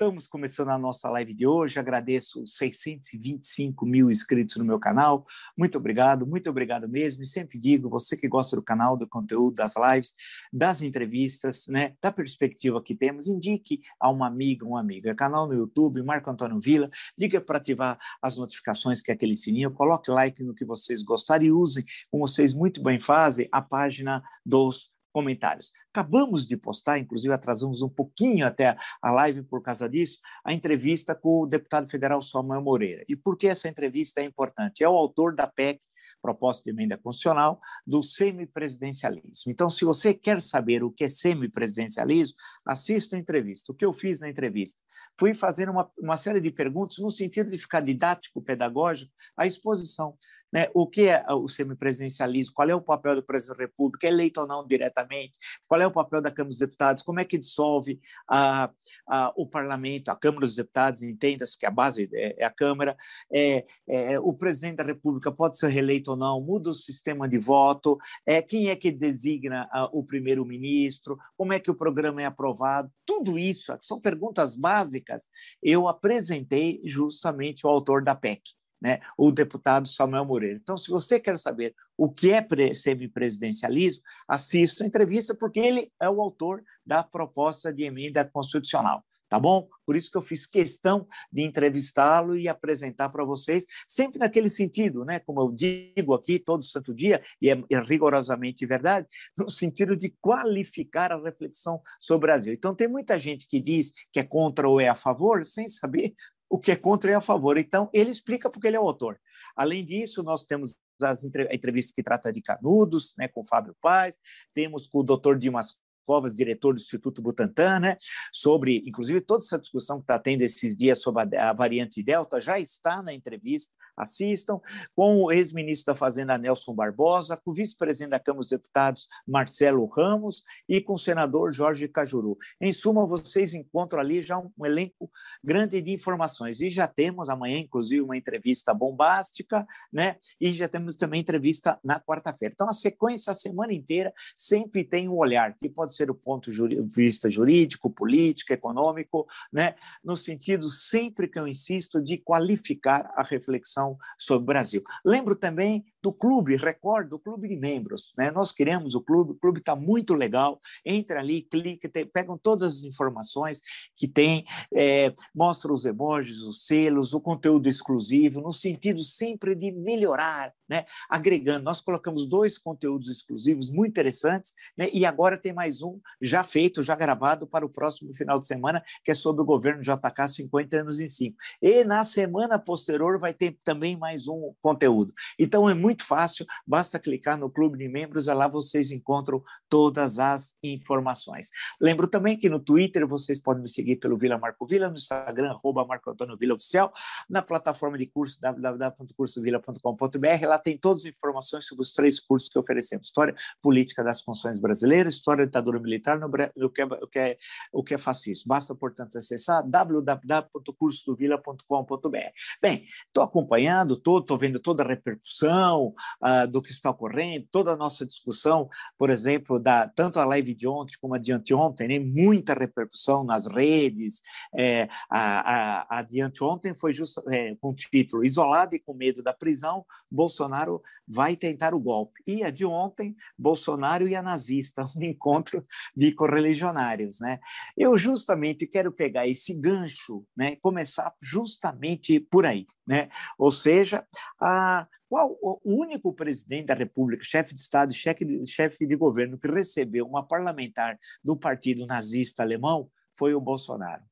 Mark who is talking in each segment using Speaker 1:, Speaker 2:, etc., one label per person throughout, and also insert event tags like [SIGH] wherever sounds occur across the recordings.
Speaker 1: estamos começando a nossa live de hoje. Agradeço os 625 mil inscritos no meu canal. Muito obrigado, muito obrigado mesmo. E sempre digo, você que gosta do canal, do conteúdo, das lives, das entrevistas, né, da perspectiva que temos, indique a uma amiga, um amigo. É canal no YouTube, Marco Antônio Vila. Diga para ativar as notificações, que é aquele sininho. Coloque like no que vocês gostarem e usem, como vocês muito bem fazem, a página dos comentários. Acabamos de postar, inclusive atrasamos um pouquinho até a live por causa disso, a entrevista com o deputado federal Samuel Moreira. E por que essa entrevista é importante? É o autor da PEC, proposta de emenda constitucional, do semipresidencialismo. Então, se você quer saber o que é semipresidencialismo, assista a entrevista. O que eu fiz na entrevista? Fui fazer uma, uma série de perguntas no sentido de ficar didático, pedagógico, a exposição né? O que é o semipresidencialismo? Qual é o papel do presidente da República? É eleito ou não diretamente? Qual é o papel da Câmara dos Deputados? Como é que dissolve a, a, o parlamento? A Câmara dos Deputados, entenda-se que a base é, é a Câmara. É, é, o presidente da República pode ser reeleito ou não? Muda o sistema de voto? É, quem é que designa a, o primeiro-ministro? Como é que o programa é aprovado? Tudo isso, são perguntas básicas, eu apresentei justamente o autor da PEC né, o deputado Samuel Moreira. Então, se você quer saber o que é semipresidencialismo, assista a entrevista, porque ele é o autor da proposta de emenda constitucional. Tá bom? Por isso que eu fiz questão de entrevistá-lo e apresentar para vocês, sempre naquele sentido, né? Como eu digo aqui todo santo dia, e é, é rigorosamente verdade, no sentido de qualificar a reflexão sobre o Brasil. Então, tem muita gente que diz que é contra ou é a favor, sem saber o que é contra e a favor. Então, ele explica porque ele é o autor. Além disso, nós temos as entrevistas que trata de Canudos, né, com Fábio Paz, temos com o doutor Dimas Covas, diretor do Instituto Butantan, né, sobre, inclusive, toda essa discussão que está tendo esses dias sobre a, a variante Delta, já está na entrevista, assistam, com o ex-ministro da Fazenda Nelson Barbosa, com o vice-presidente da Câmara dos Deputados Marcelo Ramos e com o senador Jorge Cajuru. Em suma, vocês encontram ali já um, elenco grande de informações e já temos amanhã, inclusive, uma entrevista bombástica, né? E já temos também entrevista na quarta-feira. Então, a sequência, a semana inteira, sempre tem um olhar, que pode ser o ponto de vista jurídico, político, econômico, né? No sentido, sempre que eu insisto, de qualificar a reflexão sobre o Brasil. Lembro também do clube, recordo, do clube de membros. Né? Nós queremos o clube, o clube está muito legal. Entra ali, clica, pegam todas as informações que tem, é, mostra os emojis, os selos, o conteúdo exclusivo, no sentido sempre de melhorar, né? agregando. Nós colocamos dois conteúdos exclusivos muito interessantes, né? e agora tem mais um já feito, já gravado para o próximo final de semana, que é sobre o governo JK 50 anos em 5. E na semana posterior vai ter também mais um conteúdo. Então é muito fácil, basta clicar no clube de membros, lá vocês encontram todas as informações. Lembro também que no Twitter vocês podem me seguir pelo Vila Marco Vila, no Instagram, arroba Marco Antônio Vila Oficial, na plataforma de curso www.cursovila.com.br, lá tem todas as informações sobre os três cursos que oferecemos, História Política das Funções Brasileiras, História da Ditadura Militar, no, o, que é, o, que é, o que é fascismo. Basta, portanto, acessar www.cursovila.com.br. Bem, estou acompanhando, estou vendo toda a repercussão, uh, do que está ocorrendo, toda a nossa discussão, por exemplo, da tanto a live de ontem como a de anteontem, né, muita repercussão nas redes. É, a, a, a de anteontem foi justo, é, com o título Isolado e com medo da prisão, Bolsonaro vai tentar o golpe. E a de ontem, Bolsonaro e a nazista, [LAUGHS] um encontro [LAUGHS] de correligionários. Né? Eu justamente quero pegar esse gancho, né, começar justamente por aí. Né? Ou seja, a, qual o único presidente da República, chefe de Estado, chefe de, chefe de governo que recebeu uma parlamentar do partido nazista alemão foi o Bolsonaro.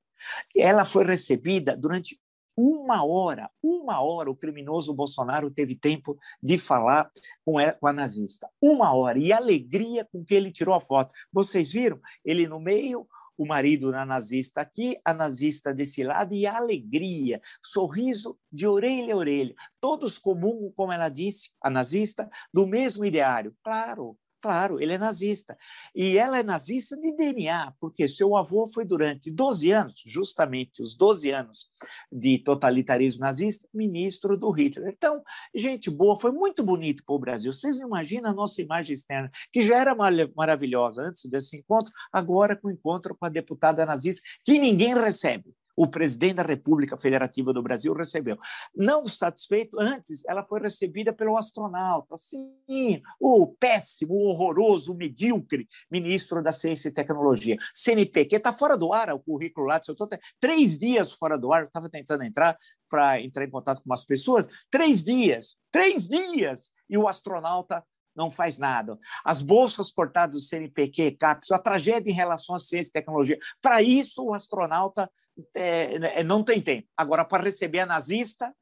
Speaker 1: Ela foi recebida durante uma hora, uma hora o criminoso Bolsonaro teve tempo de falar com a, nazista. Uma hora. E a alegria com que ele tirou a foto. Vocês viram? Ele no meio, o marido na nazista aqui, a nazista desse lado, e a alegria, sorriso de orelha a orelha. Todos comungam, como ela disse, a nazista, do mesmo ideário. Claro, Claro, ele é nazista. E ela é nazista de DNA, porque seu avô foi durante 12 anos, justamente os 12 anos de totalitarismo nazista, ministro do Hitler. Então, gente boa, foi muito bonito para o Brasil. Vocês imaginam a nossa imagem externa, que já era maravilhosa antes desse encontro, agora com o encontro com a deputada nazista, que ninguém recebe. O presidente da República Federativa do Brasil recebeu. Não satisfeito, antes ela foi recebida pelo astronauta, sim, o péssimo, o horroroso, o medíocre ministro da Ciência e Tecnologia, CNPq, está fora do ar o currículo lá, eu estou três dias fora do ar, estava tentando entrar para entrar em contato com umas pessoas, três dias, três dias, e o astronauta não faz nada. As bolsas cortadas do CNPq, CAPES, a tragédia em relação à ciência e tecnologia. Para isso, o astronauta é, é, não tem tempo. Agora, para receber a nazista,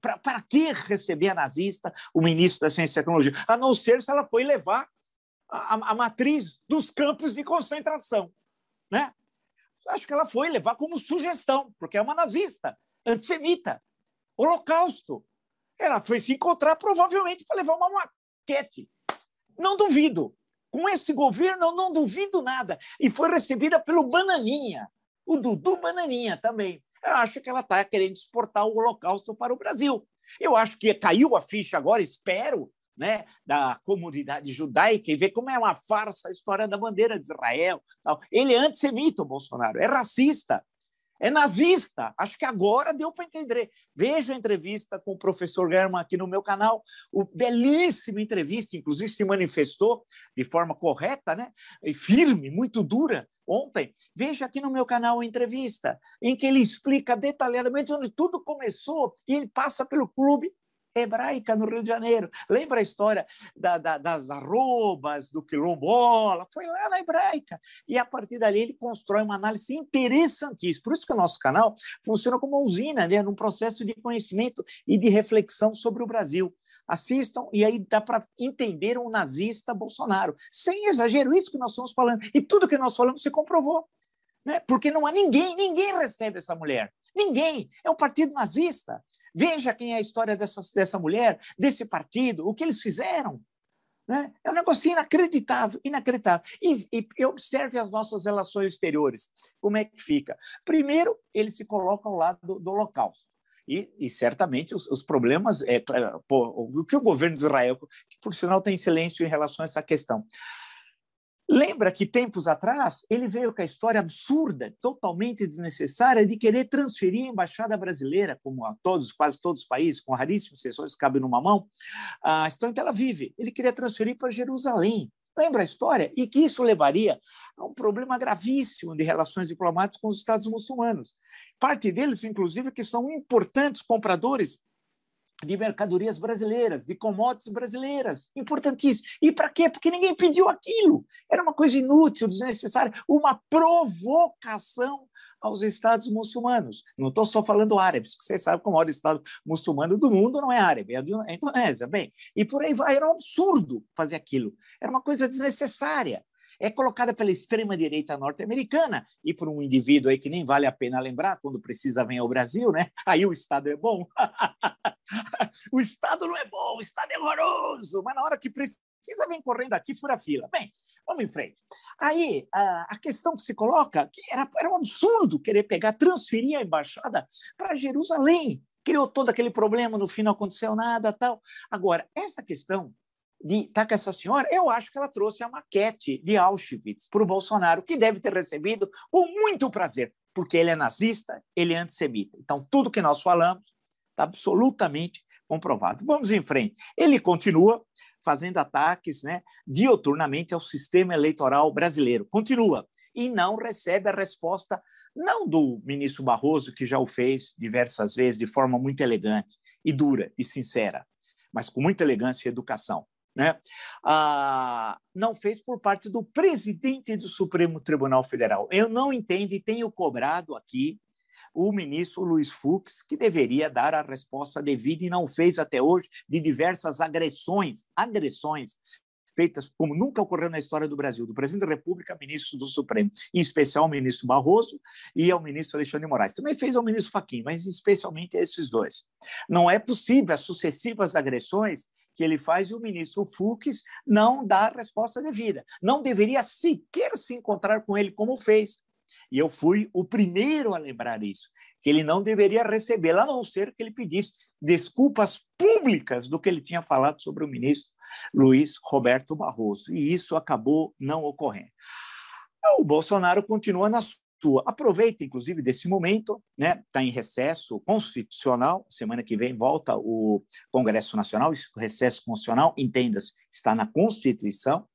Speaker 1: para que receber a nazista, o ministro da Ciência e Tecnologia? A não ser se ela foi levar a, a, matriz dos campos de concentração. Né? Acho que ela foi levar como sugestão, porque é uma nazista, antissemita, holocausto. Ela foi se encontrar provavelmente para levar uma maquete. Não duvido. Com esse governo, eu não duvido nada. E foi recebida pelo Bananinha, o Dudu Bananinha também. Eu acho que ela está querendo exportar o Holocausto para o Brasil. Eu acho que caiu a ficha agora, espero, né, da comunidade judaica e ver como é uma farsa a história da bandeira de Israel. Ele é antissemita, o Bolsonaro, é racista é nazista. Acho que agora deu para entender. Veja a entrevista com o professor German aqui no meu canal, o belíssima entrevista, inclusive se manifestou de forma correta, né? E firme, muito dura ontem. Veja aqui no meu canal a entrevista em que ele explica detalhadamente onde tudo começou e ele passa pelo clube hebraica no Rio de Janeiro. Lembra a história da, da, das arrobas, do quilombola? Foi lá na hebraica. E a partir dali ele constrói uma análise interessantíssima. Por isso que o nosso canal funciona como uma usina, né? num processo de conhecimento e de reflexão sobre o Brasil. Assistam e aí dá para entender um nazista Bolsonaro. Sem exagero, isso que nós estamos falando. E tudo que nós falamos se comprovou. Né? Porque não há ninguém, ninguém recebe essa mulher. Ninguém. É um partido nazista. Veja quem é a história dessa, dessa mulher, desse partido, o que eles fizeram. Né? É um negócio inacreditável, inacreditável. E, e, observe as nossas relações exteriores. Como é que fica? Primeiro, ele se coloca ao lado do, do Holocausto. E, e, certamente os, os problemas, é, pô, o que o governo de Israel, que por sinal tem silêncio em relação a essa questão, Lembra que tempos atrás ele veio com a história absurda, totalmente desnecessária, de querer transferir a embaixada brasileira, como a todos, quase todos os países, com raríssimas exceções, cabe numa mão, a estão em Tel Aviv. Ele queria transferir para Jerusalém. Lembra a história? E que isso levaria a um problema gravíssimo de relações diplomáticas com os Estados muçulmanos. Parte deles, inclusive, que são importantes compradores de mercadorias brasileiras, de commodities brasileiras, importantíssimo. E para quê? Porque ninguém pediu aquilo. Era uma coisa inútil, desnecessária, uma provocação aos estados muçulmanos. Não estou só falando árabes, porque vocês sabem que o maior estado muçulmano do mundo não é árabe, é a Indonésia. Bem, e por aí vai. Era um absurdo fazer aquilo. Era uma coisa desnecessária é colocada pela extrema-direita norte-americana e por um indivíduo aí que nem vale a pena lembrar, quando precisa vir ao Brasil, né? Aí o Estado é bom. [LAUGHS] [LAUGHS] o Estado não é bom, o Estado é horroroso, mas na hora que precisa vem correndo aqui, fura fila. Bem, vamos em frente. Aí, a, a questão que se coloca, que era, era um absurdo querer pegar, transferir a embaixada para Jerusalém. Criou todo aquele problema, no fim não aconteceu nada, tal. Agora, essa questão de estar tá com essa senhora, eu acho que ela trouxe a maquete de Auschwitz para o Bolsonaro, que deve ter recebido com muito prazer, porque ele é nazista, ele é antissemita. Então, tudo que nós falamos está absolutamente comprovado. Vamos em frente. Ele continua fazendo ataques né, dioturnamente ao sistema eleitoral brasileiro. Continua. E não recebe a resposta, não do ministro Barroso, que já o fez diversas vezes de forma muito elegante e dura e sincera, mas com muita elegância e educação né? Ah, não fez por parte do presidente do Supremo Tribunal Federal. Eu não entendo e tenho cobrado aqui o ministro Luiz Fux, que deveria dar a resposta devida e não fez até hoje, de diversas agressões, agressões feitas como nunca ocorreu na história do Brasil, do presidente da República, ministro do Supremo, em especial o ministro Barroso e ao ministro Alexandre Moraes. Também fez ao ministro Fachin, mas especialmente esses dois. Não é possível as sucessivas agressões que ele faz e o ministro Fux não dá a resposta devida. Não deveria sequer se encontrar com ele como fez. E eu fui o primeiro a lembrar isso, que ele não deveria recebê-la, a não ser que ele pedisse desculpas públicas do que ele tinha falado sobre o ministro Luiz Roberto Barroso. E isso acabou não ocorrendo. O Bolsonaro continua na atua, aproveita inclusive desse momento, né? Está em recesso constitucional. Semana que vem volta o Congresso Nacional, o recesso constitucional, entenda-se, está na Constituição.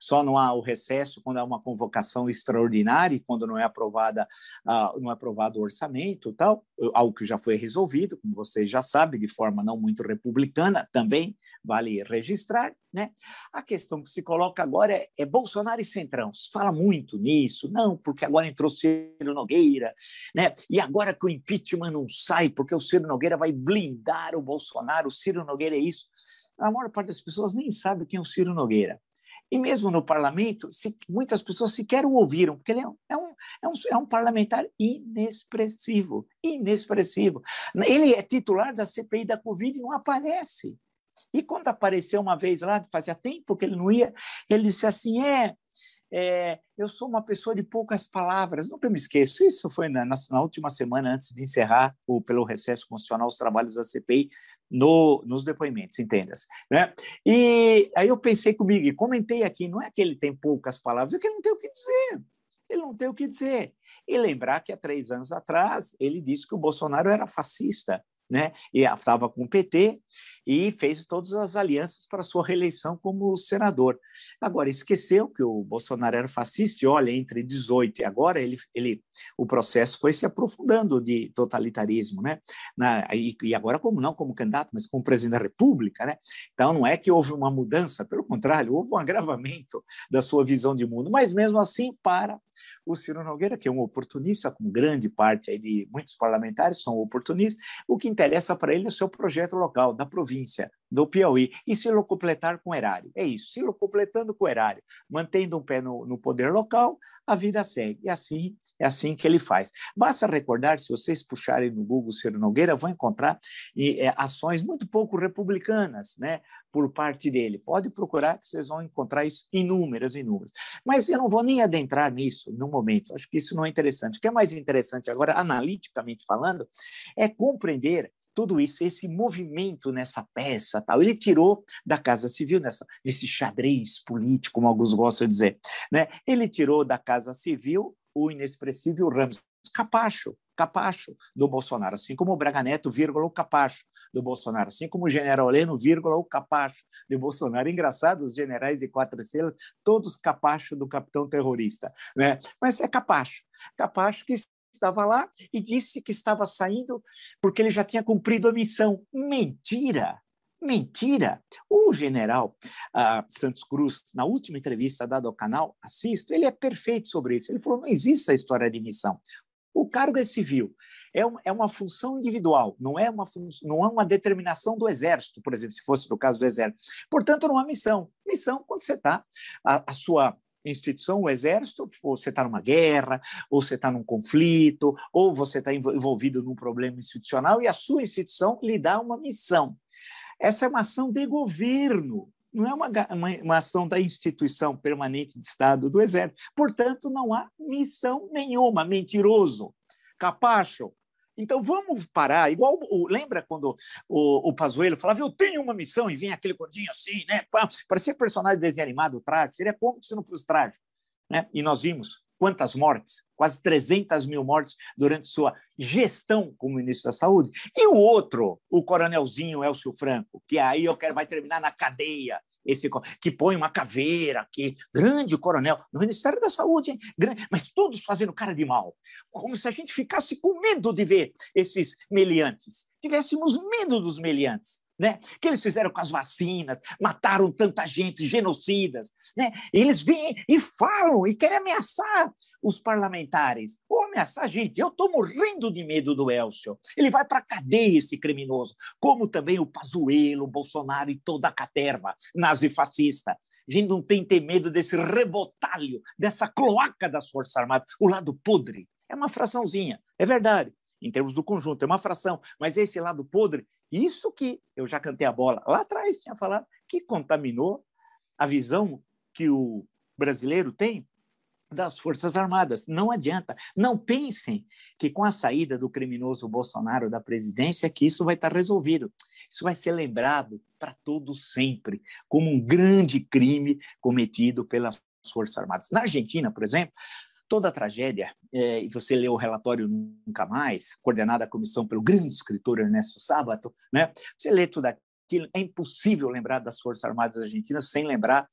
Speaker 1: Só não há o recesso quando há uma convocação extraordinária e quando não é aprovada, uh, não é aprovado o orçamento, tal, algo que já foi resolvido, como vocês já sabem, de forma não muito republicana, também vale registrar, né? A questão que se coloca agora é, é Bolsonaro e Centrão. Se fala muito nisso, não, porque agora entrou Ciro Nogueira, né? E agora que o impeachment não sai, porque o Ciro Nogueira vai blindar o Bolsonaro, o Ciro Nogueira é isso. A maior parte das pessoas nem sabe quem é o Ciro Nogueira. E mesmo no parlamento, se, muitas pessoas sequer o ouviram, porque ele é um, é, um, é, um, é um parlamentar inexpressivo, inexpressivo. Ele é titular da CPI da Covid e não aparece. E quando apareceu uma vez lá, fazia tempo que ele não ia, ele disse assim: é, é, eu sou uma pessoa de poucas palavras, nunca me esqueço. Isso foi na, na última semana antes de encerrar o, pelo recesso constitucional os trabalhos da CPI no, nos depoimentos, entendas. Né? E aí eu pensei comigo e comentei aqui: não é que ele tem poucas palavras, é que ele não tem o que dizer. Ele não tem o que dizer. E lembrar que há três anos atrás ele disse que o Bolsonaro era fascista né? E estava com o PT e fez todas as alianças para sua reeleição como senador. Agora esqueceu que o Bolsonaro era fascista e olha, entre 18 e agora ele, ele o processo foi se aprofundando de totalitarismo, né? Na, e, e, agora como não como candidato, mas como presidente da República, né? Então não é que houve uma mudança, pelo contrário, houve um agravamento da sua visão de mundo, mas mesmo assim para o Ciro Nogueira, que é um oportunista, com grande parte aí de muitos parlamentares são oportunistas, o que interessa para ele o seu projeto local, da província, do Piauí, e se locupletar com o erário. É isso, se locupletando com o erário, mantendo um pé no, no poder local, a vida segue. E assim, é assim que ele faz. Basta recordar, se vocês puxarem no Google Ciro Nogueira, vão encontrar é, ações muito pouco republicanas, né? por parte dele. Pode procurar que vocês vão encontrar isso inúmeras, inúmeras. Mas eu não vou nem adentrar nisso no momento. Acho que isso não é interessante. O que é mais interessante agora, analiticamente falando, é compreender tudo isso, esse movimento nessa peça, tal, ele tirou da Casa Civil nessa nesse xadrez político, como alguns gostam de dizer, né? Ele tirou da Casa Civil o inexpressível Ramos Capacho, Capacho do Bolsonaro, assim como o Braga Neto, vírgula, o Capacho do Bolsonaro, assim como o general Leno, vírgula, o Capacho do Bolsonaro. Engraçado, os generais de quatro estrelas, todos Capacho do capitão terrorista, né? Mas é Capacho, Capacho que estava lá e disse que estava saindo porque ele já tinha cumprido a missão. Mentira! Mentira! O general uh, Santos Cruz, na última entrevista dada ao canal Assisto, ele é perfeito sobre isso. Ele falou: não existe a história de missão. O cargo é civil, é, um, é uma função individual, não é uma, não é uma determinação do Exército, por exemplo, se fosse no caso do Exército. Portanto, não há missão. Missão, quando você está, a, a sua instituição, o exército, ou você está numa guerra, ou você está num conflito, ou você está envolvido num problema institucional e a sua instituição lhe dá uma missão. Essa é uma ação de governo, não é uma, uma, uma, ação da instituição permanente de Estado do Exército. Portanto, não há missão nenhuma. Mentiroso, capacho, então vamos parar, igual lembra quando o, o Pazuello falava, eu tenho uma missão, e vinha aquele gordinho assim, né? Parecia personagem de desenho animado, trágico, seria como se não fosse trágico. Né? E nós vimos quantas mortes, quase 300 mil mortes durante sua gestão como ministro da Saúde. E o outro, o coronelzinho Elcio Franco, que aí eu quero vai terminar na cadeia, esse que põe uma caveira aqui, grande coronel, no Ministério da Saúde, hein? Grande, mas todos fazendo cara de mal, como se a gente ficasse com medo de ver esses meliantes, tivéssemos medo dos meliantes né? que eles fizeram com as vacinas, mataram tanta gente, genocidas. Né? Eles vêm e falam e querem ameaçar os parlamentares, ou ameaçar gente. Eu estou morrendo de medo do Elcio. Ele vai para cadeia, esse criminoso, como também o Pazuello, o Bolsonaro e toda a caterva nazifascista. A gente não tem que ter medo desse rebotalho, dessa cloaca das Forças Armadas, o lado podre. É uma fraçãozinha, é verdade em termos do conjunto, é uma fração, mas esse lado podre isso que eu já cantei a bola lá atrás, tinha falado, que contaminou a visão que o brasileiro tem das Forças Armadas. Não adianta. Não pensem que com a saída do criminoso Bolsonaro da presidência que isso vai estar resolvido. Isso vai ser lembrado para todo sempre como um grande crime cometido pelas Forças Armadas. Na Argentina, por exemplo, toda a tragédia, é, e você leu o relatório Nunca Mais, coordenado a comissão pelo grande escritor Ernesto Sábato, né? você lê tudo aquilo, é impossível lembrar das Forças Armadas Argentinas sem lembrar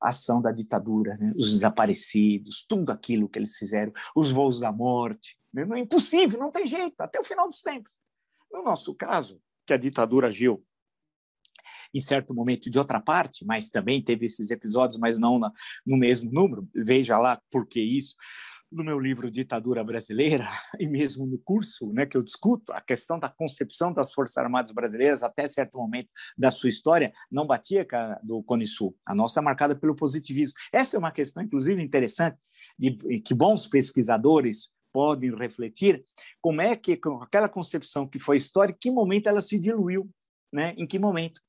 Speaker 1: a ação da ditadura, né? os desaparecidos, tudo aquilo que eles fizeram, os voos da morte. Né? É impossível, não tem jeito, até o final dos tempos. No nosso caso, que a ditadura agiu em certo momento de outra parte, mas também teve esses episódios, mas não na, no mesmo número. Veja lá por que isso. No meu livro Ditadura Brasileira, [LAUGHS] e mesmo no curso né, que eu discuto, a questão da concepção das Forças Armadas Brasileiras até certo momento da sua história não batia com a do Cone Sul. A nossa é marcada pelo positivismo. Essa é uma questão, inclusive, interessante, de, que bons pesquisadores podem refletir como é que com aquela concepção que foi histórica, que momento ela se diluiu, né? Em que momento?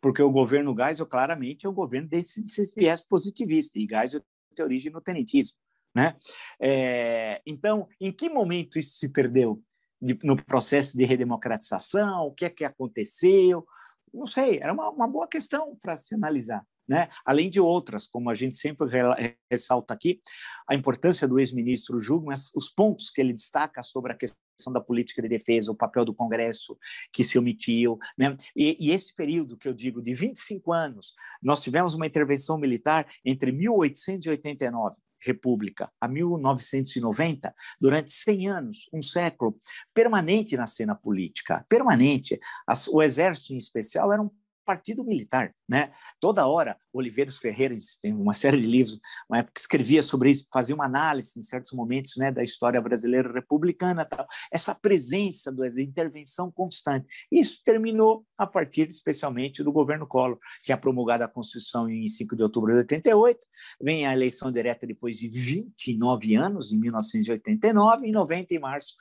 Speaker 1: Porque o governo Geisel claramente é um governo desse, desse viés positivista, e Geisel tem origem no tenentismo. Né? É, então, em que momento isso se perdeu? De, no processo de redemocratização? O que é que aconteceu? Não sei, era uma, uma boa questão para se analisar. Né? Além de outras, como a gente sempre ressalta aqui, a importância do ex-ministro Jugman, os pontos que ele destaca sobre a questão da política de defesa, o papel do Congresso que se omitiu, né? e, e esse período que eu digo de 25 anos, nós tivemos uma intervenção militar entre 1889 República a 1990, durante 100 anos, um século, permanente na cena política, permanente. o exército em especial era um partido militar, né? Toda hora, Oliveiros Ferreira tem uma série de livros, uma época que escrevia sobre isso, fazia uma análise em certos momentos, né, da história brasileira republicana, tal. Essa presença da intervenção constante. Isso terminou a partir, especialmente, do governo Collor, que é promulgada a Constituição em 5 de outubro de 88, vem a eleição direta depois de 29 anos, em 1989, em 90 de março,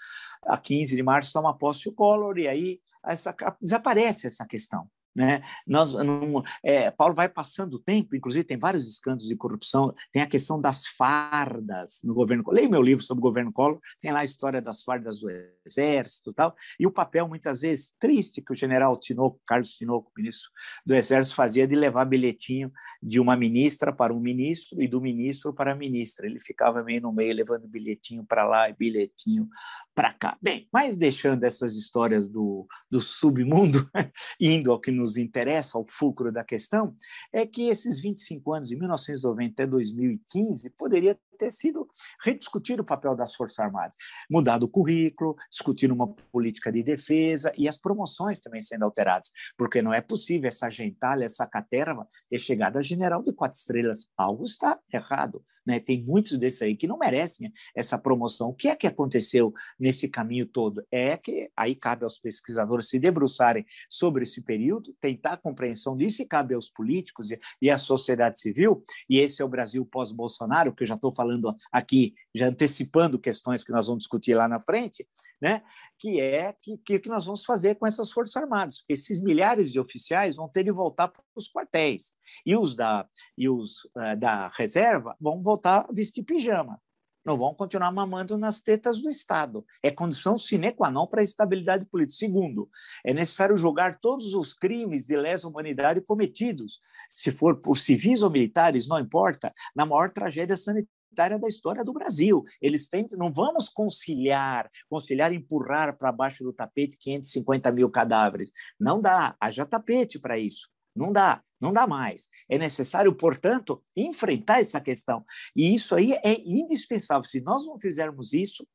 Speaker 1: a 15 de março toma posse o Collor e aí essa, desaparece essa questão. Né? Nós, não, é, Paulo vai passando o tempo, inclusive tem vários escândalos de corrupção, tem a questão das fardas no governo. Leia meu livro sobre o governo Collor, tem lá a história das fardas do exército e tal, e o papel muitas vezes triste que o general Tinoco, Carlos Tinoco, ministro do exército, fazia de levar bilhetinho de uma ministra para um ministro e do ministro para a ministra. Ele ficava meio no meio levando bilhetinho para lá e bilhetinho para cá. Bem, mas deixando essas histórias do, do submundo, [LAUGHS] indo ao que nos interessa, ao fulcro da questão, é que esses 25 anos, de 1990 até 2015, poderia ter sido rediscutir o papel das Forças Armadas, mudado o currículo, discutir uma política de defesa e as promoções também sendo alteradas, porque não é possível essa gentalha, essa caterva ter chegado a general de quatro estrelas. Algo está errado. Né? Tem muitos desses aí que não merecem essa promoção. O que é que aconteceu nesse caminho todo? É que aí cabe aos pesquisadores se debruçarem sobre esse período, tentar a compreensão disso, e cabe aos políticos e, e à sociedade civil, e esse é o Brasil pós-Bolsonaro, que eu já estou falando aqui, já antecipando questões que nós vamos discutir lá na frente, né? que é que, que, que nós vamos fazer com essas Forças Armadas. Esses milhares de oficiais vão ter de voltar para os quartéis, e os da, e os, uh, da reserva vão voltar vestir pijama. Não vão continuar mamando nas tetas do Estado. É condição sine qua non para a estabilidade política. Segundo, é necessário julgar todos os crimes de lesa humanidade cometidos, se for por civis ou militares, não importa, na maior tragédia sanitária da história do Brasil. Eles tentam, não vamos conciliar, conciliar empurrar para baixo do tapete 550 mil cadáveres. Não dá, haja tapete para isso. Não dá, não dá mais. É necessário, portanto, enfrentar essa questão. E isso aí é indispensável. Se nós não fizermos isso,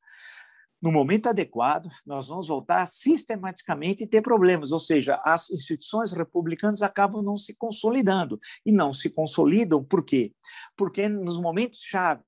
Speaker 1: no momento adequado, nós vamos voltar sistematicamente e ter problemas, ou seja, as instituições republicanas acabam não se consolidando. E não se consolidam por quê? Porque nos momentos chaves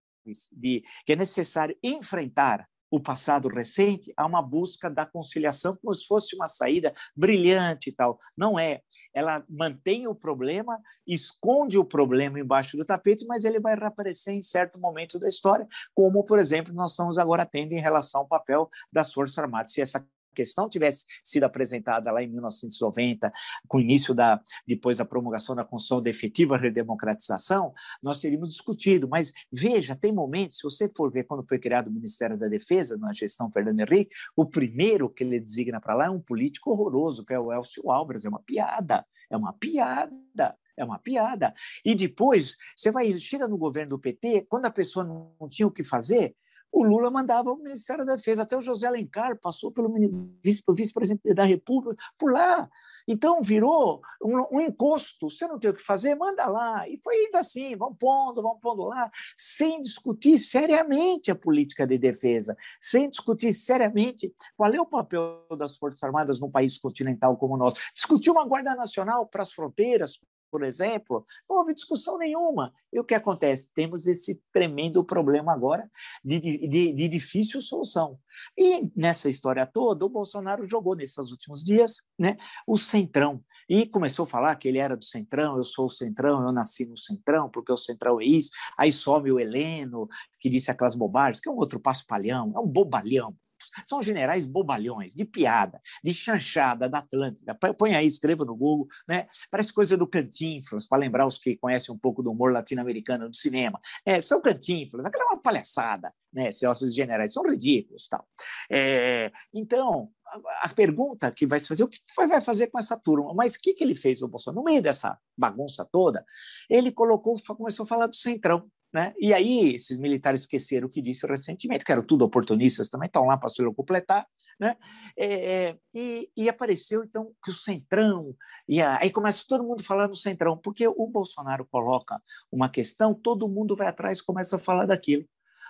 Speaker 1: de que é necessário enfrentar o passado recente a uma busca da conciliação como se fosse uma saída brilhante e tal. Não é. Ela mantém o problema, esconde o problema embaixo do tapete, mas ele vai reaparecer em certo momento da história, como, por exemplo, nós estamos agora tendo em relação ao papel das Forças Armadas. Se essa questão tivesse sido apresentada lá em 1990, com o início da depois da promulgação da Constituição da efetiva redemocratização, nós teríamos discutido. Mas veja, tem momentos, se você for ver quando foi criado o Ministério da Defesa na gestão Fernando Henrique, o primeiro que ele designa para lá é um político horroroso, que é o Elcio Albras, é uma piada, é uma piada. É uma piada. E depois, você vai, chega no governo do PT, quando a pessoa não tinha o que fazer, o Lula mandava o Ministério da Defesa. Até o José Alencar passou pelo vice-presidente da República por lá. Então virou um, um, encosto. Você não tem o que fazer, manda lá. E foi indo assim, vão pondo, vão pondo lá, sem discutir seriamente a política de defesa, sem discutir seriamente qual é o papel das Forças Armadas num país continental como o nosso. Discutir uma Guarda Nacional para as fronteiras, por exemplo, não houve discussão nenhuma. E o que acontece? Temos esse tremendo problema agora de, de, de difícil solução. E nessa história toda, o Bolsonaro jogou nesses últimos dias né, o centrão. E começou a falar que ele era do centrão, eu sou o centrão, eu nasci no centrão, porque o centrão é isso. Aí some o Heleno, que disse aquelas bobagens, que é um outro passo-palhão, é um bobalhão. São generais bobalhões, de piada, de chanchada da Atlântida. Põe aí, escreva no Google, né? Parece coisa do Cantinflas, para lembrar os que conhecem um pouco do humor latino-americano do cinema. É, são Cantinflas, aquela é uma palhaçada, né? Esses generais são ridículos, tal. É, então, a pergunta que vai se fazer, o que vai fazer com essa turma? Mas o que, que ele fez, o Bolsonaro? No meio dessa bagunça toda, ele colocou, começou a falar do Centrão. Né? E aí, esses militares esqueceram o que disse recentemente, que eram tudo oportunistas também, estão lá para se completar, né? É, é, e, e, apareceu, então, que o Centrão, e aí começa todo mundo falando do Centrão, porque o Bolsonaro coloca uma questão, todo mundo vai atrás e começa a falar daquilo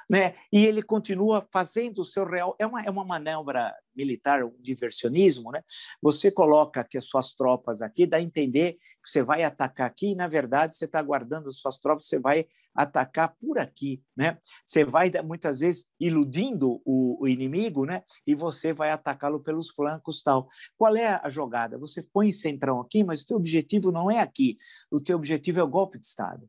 Speaker 1: né? E ele continua fazendo o seu real. É uma, é uma manobra militar, um diversionismo, né? Você coloca que as suas tropas aqui, dá a entender que você vai atacar aqui, e na verdade você está guardando as suas tropas, você vai atacar por aqui, né? Você vai muitas vezes iludindo o, o inimigo, né? E você vai atacá-lo pelos flancos, tal. Qual é a jogada? Você põe centrão aqui, mas o teu objetivo não é aqui. O teu objetivo é o golpe de Estado.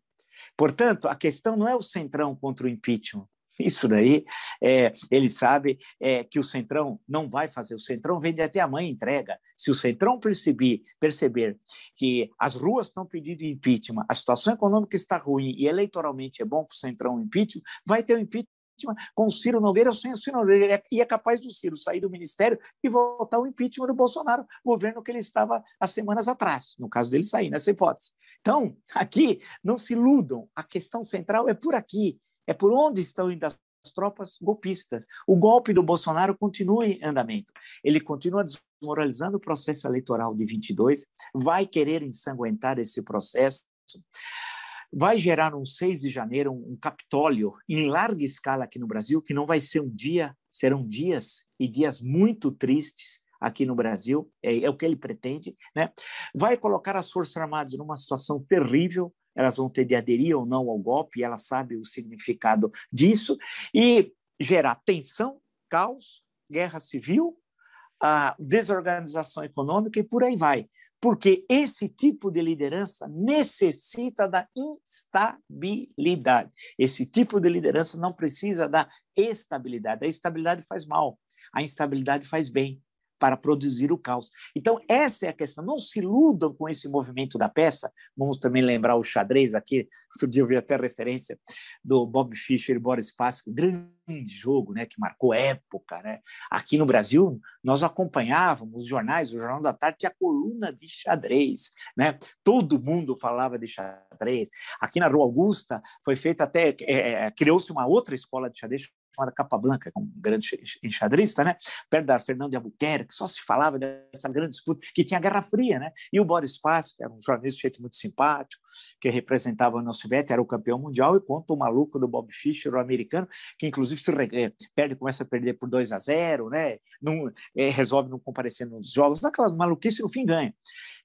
Speaker 1: Portanto, a questão não é o centrão contra o impeachment. Isso daí, é, ele sabe é, que o Centrão não vai fazer. O Centrão vende até a mãe entrega. Se o Centrão perceber, perceber que as ruas estão pedindo impeachment, a situação econômica está ruim e eleitoralmente é bom para o Centrão o impeachment, vai ter o impeachment com o Ciro Nogueira ou sem o Ciro Nogueira. E é capaz do Ciro sair do ministério e voltar ao impeachment do Bolsonaro, governo que ele estava há semanas atrás, no caso dele sair, nessa hipótese. Então, aqui, não se iludam, a questão central é por aqui. É por onde estão indo as tropas golpistas. O golpe do Bolsonaro continua em andamento. Ele continua desmoralizando o processo eleitoral de 22, vai querer ensanguentar esse processo, vai gerar um 6 de janeiro um Capitólio em larga escala aqui no Brasil, que não vai ser um dia, serão dias e dias muito tristes aqui no Brasil, é, é o que ele pretende, né? Vai colocar as Forças Armadas numa situação terrível, elas vão ter de aderir ou não ao golpe, ela sabe o significado disso, e gerar tensão, caos, guerra civil, a desorganização econômica e por aí vai. Porque esse tipo de liderança necessita da instabilidade. Esse tipo de liderança não precisa da estabilidade. A estabilidade faz mal, a instabilidade faz bem para produzir o caos. Então, essa é a questão. Não se iludam com esse movimento da peça. Vamos também lembrar o xadrez aqui. Outro dia eu vi até referência do Bob Fischer e Boris Pasco, grande jogo, né, que marcou época, né? Aqui no Brasil, nós acompanhávamos os jornais, o Jornal da Tarde tinha coluna de xadrez, né? Todo mundo falava de xadrez. Aqui na Rua Augusta foi feita até é, criou-se uma outra escola de xadrez chamada Capa Blanca, que é um grande enxadrista, né? perto da Fernando de Albuquerque, só se falava dessa grande disputa, que tinha a Guerra Fria, né? E o Boris Paz, que era um jornalista jeito muito simpático, que representava a União Soviética, era o campeão mundial, e conta o maluco do Bob Fischer, o americano, que inclusive se eh, perde, começa a perder por 2 a 0, né? Não, é, resolve não comparecer nos jogos, naquelas maluquices, no fim ganha.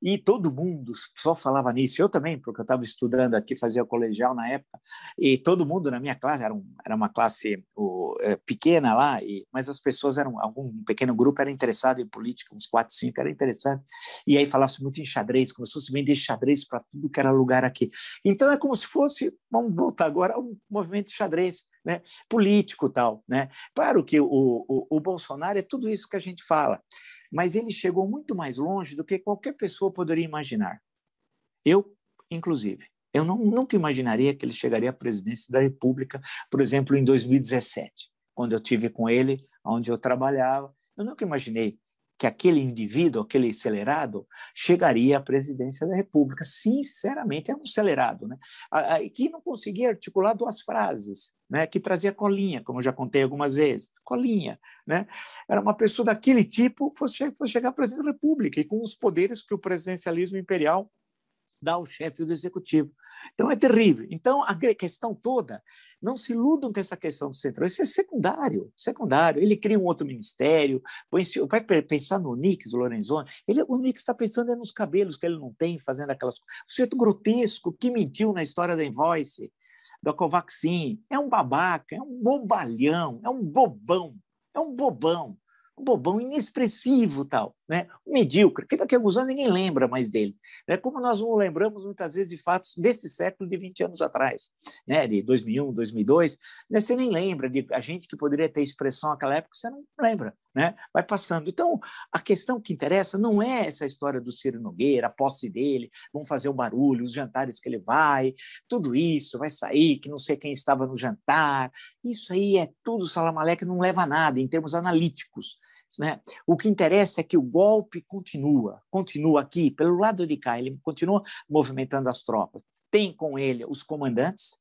Speaker 1: E todo mundo só falava nisso, eu também, porque eu estava estudando aqui, fazia colegial na época, e todo mundo na minha classe, era, um, era uma classe o, é, pequena lá, e, mas as pessoas eram, algum pequeno grupo era interessado em política, uns quatro, cinco, era interessante, e aí falava muito em xadrez, começou a se vender xadrez para tudo que era lugar aqui. Então é como se fosse, vamos voltar agora ao movimento de xadrez, né, político tal, né? Claro que o, o, o Bolsonaro é tudo isso que a gente fala, mas ele chegou muito mais longe do que qualquer pessoa poderia imaginar. Eu, inclusive. Eu não, nunca imaginaria que ele chegaria à presidência da República, por exemplo, em 2017, quando eu tive com ele, onde eu trabalhava. Eu nunca imaginei que aquele indivíduo, aquele acelerado, chegaria à presidência da República. Sinceramente, é um acelerado, né? que não conseguia articular duas frases, né? que trazia colinha, como eu já contei algumas vezes. Colinha. Né? Era uma pessoa daquele tipo, fosse, fosse chegar à presidência da República, e com os poderes que o presidencialismo imperial dá ao chefe do executivo. Então é terrível. Então a questão toda, não se iludam com essa questão do centrão, isso é secundário, secundário. Ele cria um outro ministério, vai pensar no Nix, o Lorenzoni, ele, o Nix está pensando é nos cabelos que ele não tem, fazendo aquelas coisas. O grotesco que mentiu na história da Invoice, da Covaxin, é um babaca, é um bobalhão, é um bobão, é um bobão um bobão inexpressivo tal, né? Um medíocre, que daqui a alguns anos ninguém lembra mais dele. Né? Como nós não lembramos muitas vezes de fatos desse século de 20 anos atrás, né? de 2001, 2002, né? você nem lembra de a gente que poderia ter expressão naquela época, você não lembra, né? vai passando. Então, a questão que interessa não é essa história do Ciro Nogueira, a posse dele, vão fazer o barulho, os jantares que ele vai, tudo isso, vai sair, que não sei quem estava no jantar, isso aí é tudo salamaleque, não leva a nada em termos analíticos. Né? O que interessa é que o golpe continua, continua aqui, pelo lado de cá, ele continua movimentando as tropas. Tem com ele os comandantes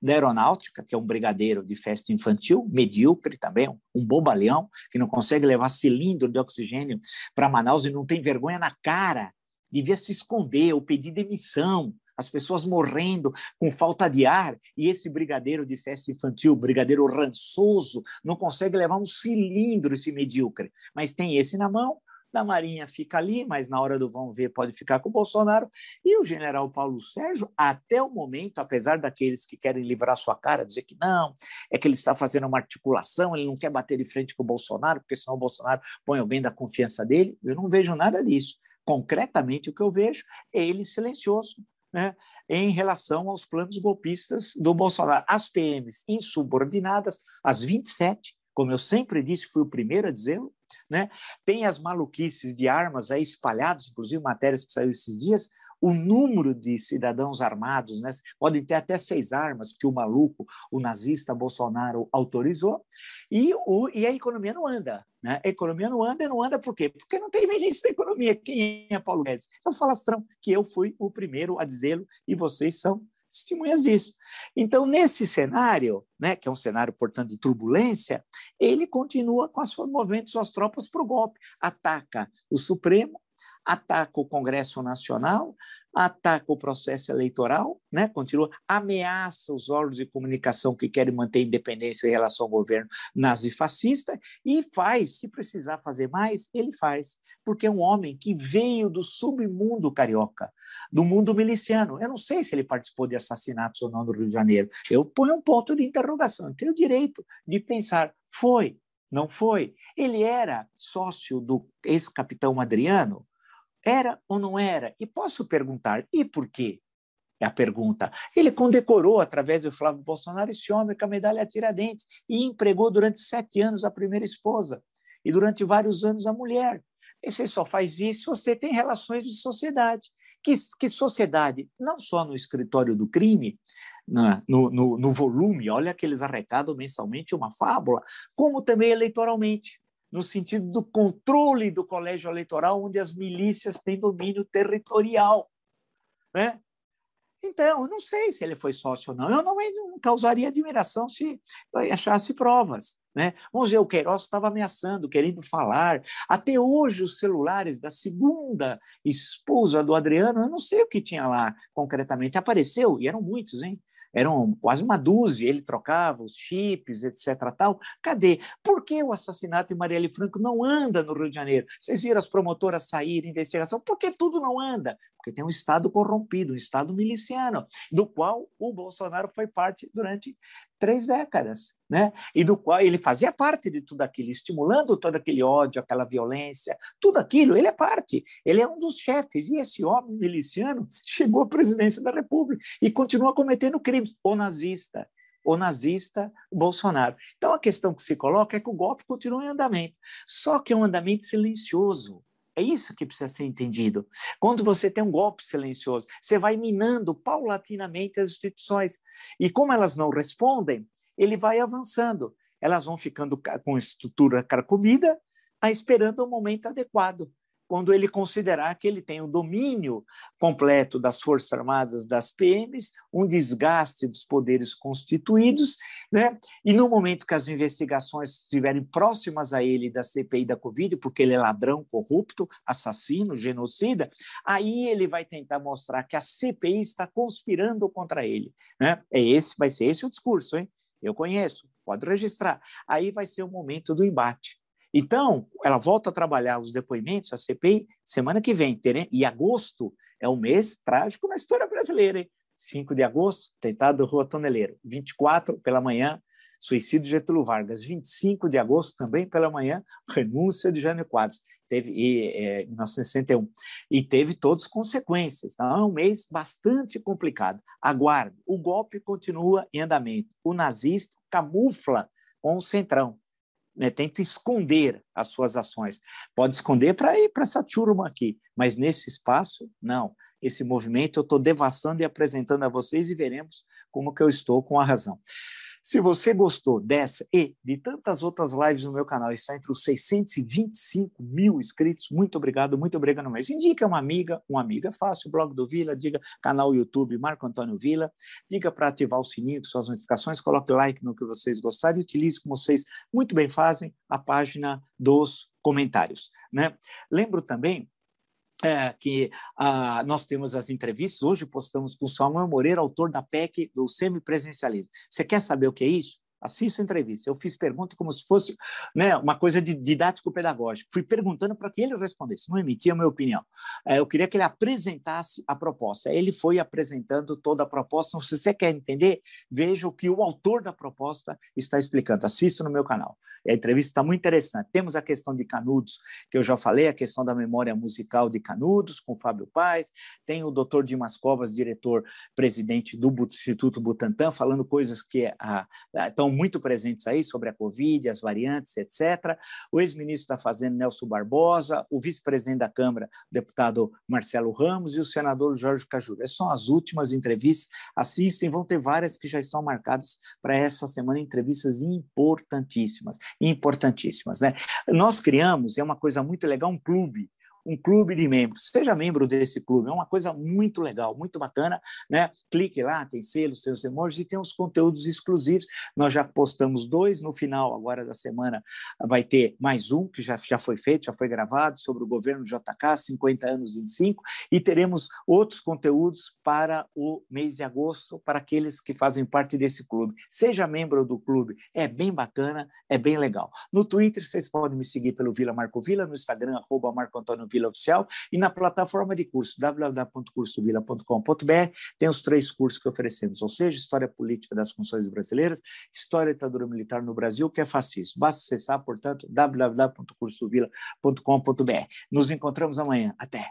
Speaker 1: da aeronáutica, que é um brigadeiro de festa infantil, medíocre também, um bobalhão, que não consegue levar cilindro de oxigênio para Manaus e não tem vergonha na cara, devia se esconder ou pedir demissão, as pessoas morrendo com falta de ar, e esse brigadeiro de festa infantil, brigadeiro rançoso, não consegue levar um cilindro, esse medíocre, mas tem esse na mão, da Marinha fica ali, mas na hora do vão ver pode ficar com o Bolsonaro. E o general Paulo Sérgio, até o momento, apesar daqueles que querem livrar sua cara, dizer que não, é que ele está fazendo uma articulação, ele não quer bater de frente com o Bolsonaro, porque senão o Bolsonaro põe alguém da confiança dele, eu não vejo nada disso. Concretamente, o que eu vejo é ele silencioso, né, em relação aos planos golpistas do Bolsonaro. As PMs insubordinadas, as 27, como eu sempre disse, fui o primeiro a dizê-lo, né? tem as maluquices de armas aí espalhadas, inclusive matérias que saíram esses dias, o número de cidadãos armados, né? podem ter até seis armas que o maluco, o nazista Bolsonaro autorizou, e, o, e a economia não anda. Né? A economia não anda e não anda por quê? Porque não tem ministro da economia. Quem é Paulo Guedes? É o falastrão, que eu fui o primeiro a dizê-lo e vocês são testemunhas disso. Então, nesse cenário, né, que é um cenário, portanto, de turbulência, ele continua com as, movendo suas tropas para o golpe. Ataca o Supremo, ataca o Congresso Nacional, ataca o processo eleitoral, né? continua, ameaça os órgãos de comunicação que querem manter independência em relação ao governo nazifascista e faz, se precisar fazer mais, ele faz, porque é um homem que veio do submundo carioca, do mundo miliciano. Eu não sei se ele participou de assassinatos ou não no Rio de Janeiro. Eu ponho um ponto de interrogação. Eu tenho o direito de pensar, foi, não foi? Ele era sócio do ex-capitão Adriano? Era ou não era? E posso perguntar, e por quê? É a pergunta. Ele condecorou, através do Flávio Bolsonaro, esse homem com a medalha Tiradentes e empregou durante sete anos a primeira esposa e durante vários anos a mulher. E você só faz isso se você tem relações de sociedade. Que, que sociedade? Não só no escritório do crime, no, no, no volume, olha que eles arrecadam mensalmente uma fábula, como também eleitoralmente no sentido do controle do colégio eleitoral, onde as milícias têm domínio territorial. Né? Então, eu não sei se ele foi sócio ou não. Eu não, não causaria admiração se achasse provas. Né? Vamos ver, o Queiroz estava ameaçando, querendo falar. Até hoje, os celulares da segunda esposa do Adriano, eu não sei o que tinha lá concretamente. Apareceu, e eram muitos, hein? Eram quase uma dúzia, ele trocava os chips, etc. Tal. Cadê? Por que o assassinato de Marielle Franco não anda no Rio de Janeiro? Vocês viram as promotoras saírem, investigação? Por que tudo não anda? Porque tem um Estado corrompido, um Estado miliciano, do qual o Bolsonaro foi parte durante três décadas, né? E do qual ele fazia parte de tudo aquilo, estimulando todo aquele ódio, aquela violência, tudo aquilo, ele é parte, ele é um dos chefes, e esse homem miliciano chegou à presidência da República e continua cometendo crimes, o nazista, o nazista Bolsonaro. Então a questão que se coloca é que o golpe continua em andamento, só que é um andamento silencioso, é isso que precisa ser entendido. Quando você tem um golpe silencioso, você vai minando paulatinamente as instituições. E como elas não respondem, ele vai avançando. Elas vão ficando com estrutura carcomida, esperando o momento adequado quando ele considerar que ele tem o domínio completo das Forças Armadas, das PMs, um desgaste dos poderes constituídos, né? e no momento que as investigações estiverem próximas a ele da CPI da Covid, porque ele é ladrão, corrupto, assassino, genocida, aí ele vai tentar mostrar que a CPI está conspirando contra ele. Né? É esse, vai ser esse o discurso, hein? Eu conheço, pode registrar. Aí vai ser o momento do embate. Então, ela volta a trabalhar os depoimentos, a CPI, semana que vem. E agosto é um mês trágico na história brasileira. Hein? 5 de agosto, tentado Rua Toneleiro. 24, pela manhã, suicídio de Getúlio Vargas. 25 de agosto, também pela manhã, renúncia de Jânio Quadros. Teve, e, é, em 1961. E teve todas as consequências. Então, é um mês bastante complicado. Aguarde. O golpe continua em andamento. O nazista camufla com o centrão né, tenta esconder as suas ações. Pode esconder para ir para essa turma aqui, mas nesse espaço, não. Esse movimento eu estou devastando e apresentando a vocês e veremos como que eu estou com a razão. Se você gostou dessa e de tantas outras lives no meu canal, está entre os 625 mil inscritos. Muito obrigado, muito obrigado mesmo. Indica uma amiga, uma amiga, fácil, blog do Vila, diga canal YouTube Marco Antônio Vila, diga para ativar o sininho com suas notificações, coloque like no que vocês gostarem e utilize, como vocês muito bem fazem, a página dos comentários. Né? Lembro também é, que ah, nós temos as entrevistas, hoje postamos com Samuel Moreira, autor da PEC do semipresencialismo. Você quer saber o que é isso? Assista a entrevista. Eu fiz pergunta como se fosse né, uma coisa de didático-pedagógico. Fui perguntando para que ele respondesse, não emitia a minha opinião. É, eu queria que ele apresentasse a proposta. Ele foi apresentando toda a proposta. Se você quer entender, veja o que o autor da proposta está explicando. Assista no meu canal. A entrevista está muito interessante. Temos a questão de Canudos, que eu já falei, a questão da memória musical de Canudos, com Fábio Paz. Tem o doutor Dimas Covas, diretor-presidente do Instituto Butantan, falando coisas que a, a, estão muito presentes aí sobre a Covid, as variantes, etc. O ex-ministro da Fazenda, Nelson Barbosa, o vice-presidente da Câmara, o deputado Marcelo Ramos, e o senador Jorge Cajuru. Essas são as últimas entrevistas. Assistem, vão ter várias que já estão marcadas para essa semana, entrevistas importantíssimas importantíssimas. Né? Nós criamos, é uma coisa muito legal, um clube um clube de membros. Seja membro desse clube, é uma coisa muito legal, muito bacana, né? Clique lá, tem selos, seus emojis e tem os conteúdos exclusivos. Nós já postamos dois, no final agora da semana vai ter mais um que já, já foi feito, já foi gravado sobre o governo JK, 50 anos em 5, e teremos outros conteúdos para o mês de agosto para aqueles que fazem parte desse clube. Seja membro do clube, é bem bacana, é bem legal. No Twitter vocês podem me seguir pelo Vila Marco Vila, no Instagram arroba Marco Antônio Vila Vila Oficial e na plataforma de curso www.cursovila.com.br tem os três cursos que oferecemos, ou seja, História Política das Funções Brasileiras, História da Ditadura Militar no Brasil, que é fascismo. Basta acessar, portanto, www.cursovila.com.br. Nos encontramos amanhã. Até!